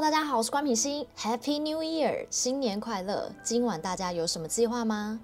大家好，我是关品欣，Happy New Year，新年快乐！今晚大家有什么计划吗？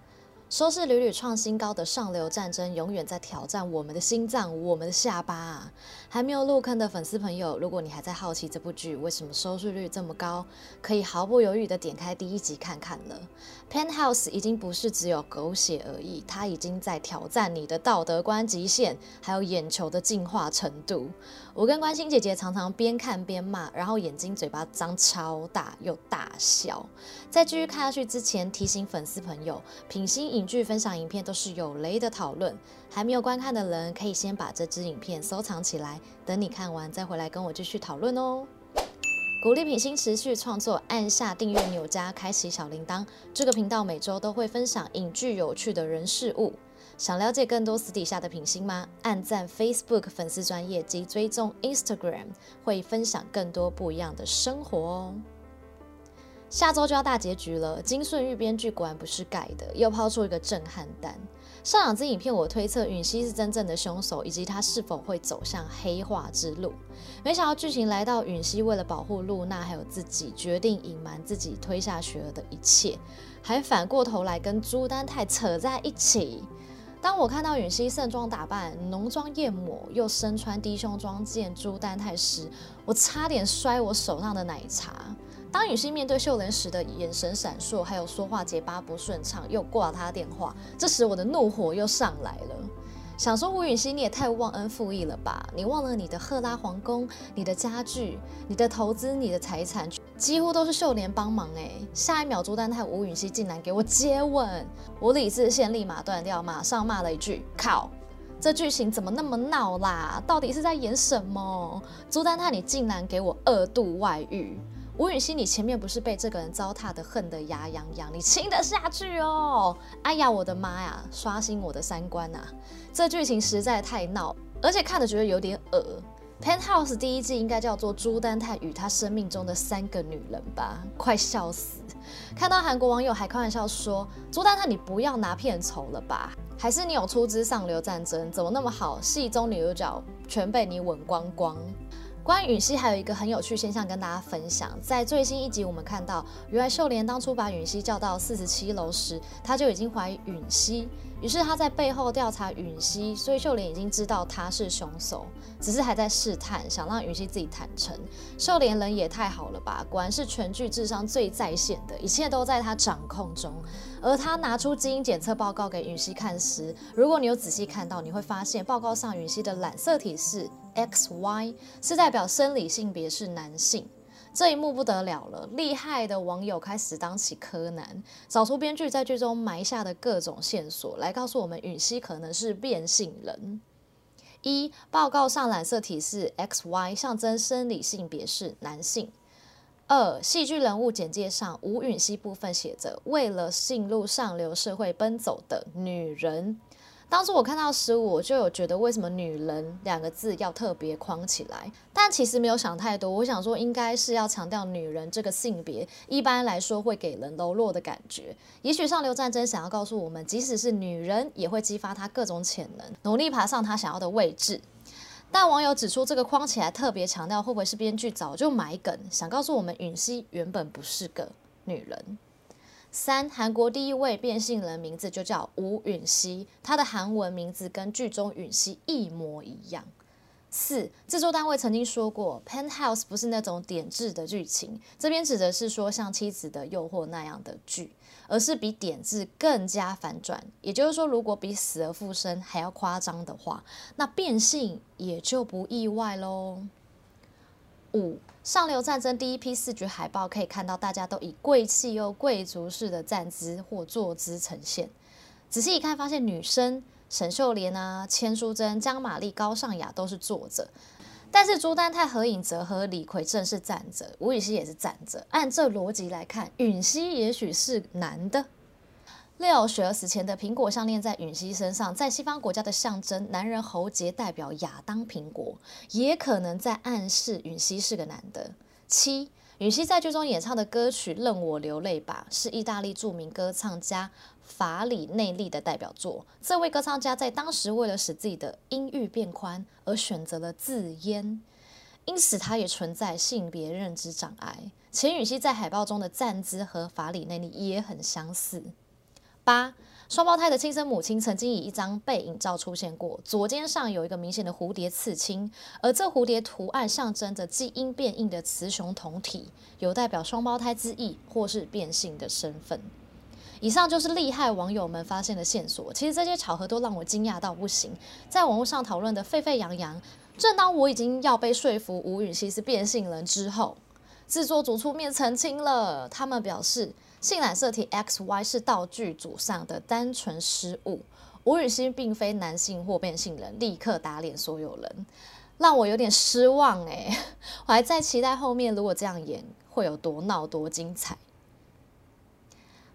收视屡屡创新高的上流战争，永远在挑战我们的心脏，我们的下巴啊！还没有入坑的粉丝朋友，如果你还在好奇这部剧为什么收视率这么高，可以毫不犹豫地点开第一集看看了。Penthouse 已经不是只有狗血而已，它已经在挑战你的道德观极限，还有眼球的进化程度。我跟关心姐姐常常边看边骂，然后眼睛嘴巴张超大又大笑。在继续看下去之前，提醒粉丝朋友，品心影剧分享影片都是有雷的讨论，还没有观看的人可以先把这支影片收藏起来。等你看完再回来跟我继续讨论哦。鼓励品心持续创作，按下订阅钮加开启小铃铛。这个频道每周都会分享影剧有趣的人事物。想了解更多私底下的品心吗？按赞 Facebook 粉丝专页及追踪 Instagram，会分享更多不一样的生活哦。下周就要大结局了，金顺玉编剧果然不是盖的，又抛出一个震撼弹。上两支影片，我推测允熙是真正的凶手，以及他是否会走向黑化之路。没想到剧情来到允熙为了保护露娜还有自己，决定隐瞒自己推下雪儿的一切，还反过头来跟朱丹泰扯在一起。当我看到允熙盛装打扮、浓妆艳抹，又身穿低胸装见朱丹泰时，我差点摔我手上的奶茶。当允熙面对秀莲时的眼神闪烁，还有说话结巴不顺畅，又挂他电话，这时我的怒火又上来了，想说吴允熙你也太忘恩负义了吧？你忘了你的赫拉皇宫、你的家具、你的投资、你的财产，几乎都是秀莲帮忙哎！下一秒朱丹泰吴允熙竟然给我接吻，我理智线立马断掉，马上骂了一句：靠！这剧情怎么那么闹啦？到底是在演什么？朱丹泰你竟然给我二度外遇！吴允熙，你前面不是被这个人糟蹋的恨得牙痒痒，你亲得下去哦？哎呀，我的妈呀！刷新我的三观呐！这剧情实在太闹，而且看的觉得有点恶。Penthouse 第一季应该叫做朱丹泰与他生命中的三个女人吧？快笑死！看到韩国网友还开玩笑说：“朱丹泰，你不要拿片酬了吧？还是你有出资上流战争？怎么那么好？戏中女主角全被你吻光光。”关于允熙，还有一个很有趣现象跟大家分享。在最新一集，我们看到，原来秀莲当初把允熙叫到四十七楼时，她就已经怀疑允熙。于是她在背后调查允熙，所以秀莲已经知道他是凶手，只是还在试探，想让允熙自己坦诚。秀莲人也太好了吧，果然是全剧智商最在线的，一切都在她掌控中。而她拿出基因检测报告给允熙看时，如果你有仔细看到，你会发现报告上允熙的染色体是。XY 是代表生理性别是男性，这一幕不得了了，厉害的网友开始当起柯南，找出编剧在剧中埋下的各种线索，来告诉我们允熙可能是变性人。一、报告上染色体是 XY，象征生理性别是男性。二、戏剧人物简介上吴允熙部分写着为了进入上流社会奔走的女人。当初我看到十五，我就有觉得为什么“女人”两个字要特别框起来，但其实没有想太多。我想说，应该是要强调女人这个性别，一般来说会给人柔弱的感觉。也许上流战争想要告诉我们，即使是女人，也会激发她各种潜能，努力爬上她想要的位置。但网友指出，这个框起来特别强调，会不会是编剧早就埋梗，想告诉我们允熙原本不是个女人？三，韩国第一位变性人名字就叫吴允熙，他的韩文名字跟剧中允熙一模一样。四，制作单位曾经说过，Penthouse 不是那种点痣的剧情，这边指的是说像妻子的诱惑那样的剧，而是比点痣更加反转。也就是说，如果比死而复生还要夸张的话，那变性也就不意外喽。五上流战争第一批四局海报可以看到，大家都以贵气又贵族式的站姿或坐姿呈现。仔细一看，发现女生沈秀莲啊、千淑珍、姜玛丽、高尚雅都是坐着，但是朱丹泰、何颖哲和李逵正是站着，吴雨熙也是站着。按这逻辑来看，允熙也许是男的。六，雪儿死前的苹果项链在允熙身上，在西方国家的象征，男人喉结代表亚当苹果，也可能在暗示允熙是个男的。七，允熙在剧中演唱的歌曲《任我流泪吧》是意大利著名歌唱家法里内利的代表作。这位歌唱家在当时为了使自己的音域变宽而选择了自阉。因此他也存在性别认知障碍。钱允熙在海报中的站姿和法里内利也很相似。八。双胞胎的亲生母亲曾经以一张背影照出现过，左肩上有一个明显的蝴蝶刺青，而这蝴蝶图案象征着基因变异的雌雄同体，有代表双胞胎之意或是变性的身份。以上就是厉害网友们发现的线索，其实这些巧合都让我惊讶到不行，在网络上讨论的沸沸扬扬。正当我已经要被说服吴允熙是变性人之后，制作组出面澄清了，他们表示。性染色体 XY 是道具组上的单纯失误，吴雨欣并非男性或变性人，立刻打脸所有人，让我有点失望哎，我还在期待后面如果这样演会有多闹多精彩。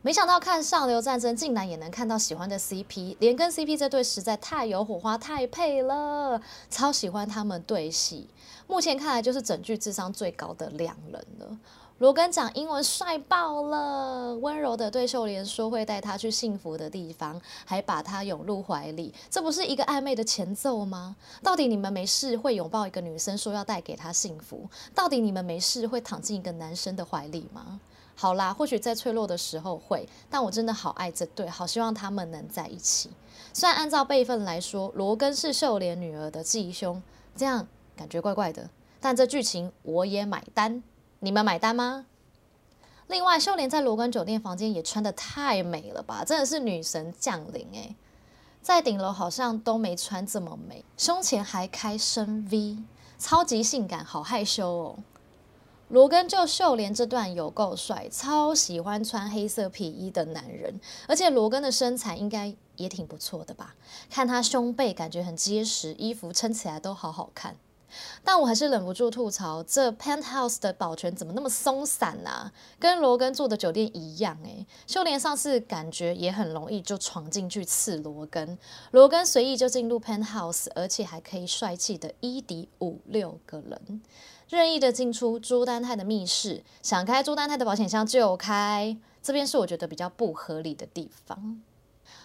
没想到看上流战争竟然也能看到喜欢的 CP，连跟 CP 这对实在太有火花太配了，超喜欢他们对戏，目前看来就是整剧智商最高的两人了。罗根讲英文帅爆了，温柔的对秀莲说会带她去幸福的地方，还把她拥入怀里，这不是一个暧昧的前奏吗？到底你们没事会拥抱一个女生说要带给她幸福？到底你们没事会躺进一个男生的怀里吗？好啦，或许在脆弱的时候会，但我真的好爱这对，好希望他们能在一起。虽然按照辈分来说，罗根是秀莲女儿的继兄，这样感觉怪怪的，但这剧情我也买单。你们买单吗？另外，秀莲在罗根酒店房间也穿得太美了吧，真的是女神降临诶，在顶楼好像都没穿这么美，胸前还开深 V，超级性感，好害羞哦。罗根就秀莲这段有够帅，超喜欢穿黑色皮衣的男人，而且罗根的身材应该也挺不错的吧？看他胸背感觉很结实，衣服撑起来都好好看。但我还是忍不住吐槽，这 penthouse 的保全怎么那么松散啊？跟罗根住的酒店一样诶。秀莲上次感觉也很容易就闯进去刺罗根，罗根随意就进入 penthouse，而且还可以帅气的一抵五六个人，任意的进出朱丹泰的密室，想开朱丹泰的保险箱就开，这边是我觉得比较不合理的地方。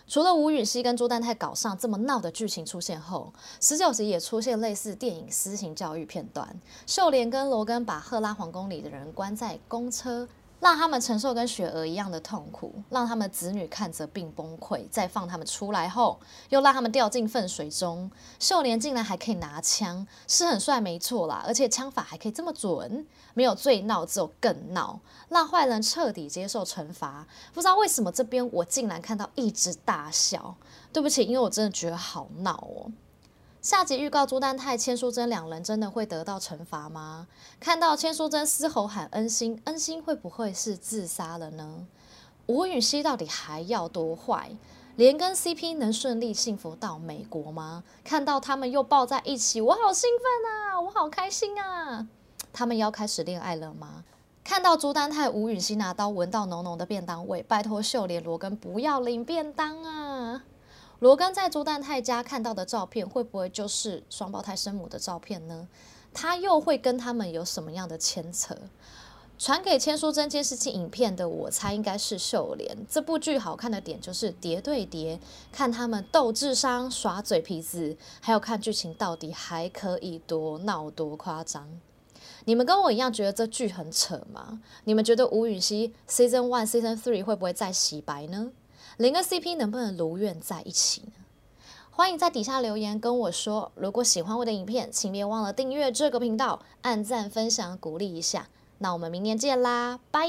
除了吴允熙跟朱丹泰搞上这么闹的剧情出现后，十九集也出现类似电影私刑教育片段。秀莲跟罗根把赫拉皇宫里的人关在公车。让他们承受跟雪儿一样的痛苦，让他们子女看着并崩溃，再放他们出来后，又让他们掉进粪水中。秀莲竟然还可以拿枪，是很帅没错啦，而且枪法还可以这么准，没有最闹，只有更闹，让坏人彻底接受惩罚。不知道为什么这边我竟然看到一直大笑，对不起，因为我真的觉得好闹哦。下集预告：朱丹泰、千书珍两人真的会得到惩罚吗？看到千书珍嘶吼喊恩星，恩星会不会是自杀了呢？吴允熙到底还要多坏？连跟 CP 能顺利幸福到美国吗？看到他们又抱在一起，我好兴奋啊！我好开心啊！他们要开始恋爱了吗？看到朱丹泰、吴允熙拿刀闻到浓浓的便当味，拜托秀莲、罗根不要领便当啊！罗根在朱丹泰家看到的照片，会不会就是双胞胎生母的照片呢？他又会跟他们有什么样的牵扯？传给千书珍监视器影片的，我猜应该是秀莲。这部剧好看的点就是叠对叠，看他们斗智商、耍嘴皮子，还有看剧情到底还可以多闹多夸张。你们跟我一样觉得这剧很扯吗？你们觉得吴允熙 Season One、Season Three 会不会再洗白呢？连个 CP 能不能如愿在一起呢？欢迎在底下留言跟我说。如果喜欢我的影片，请别忘了订阅这个频道，按赞、分享、鼓励一下。那我们明年见啦，拜！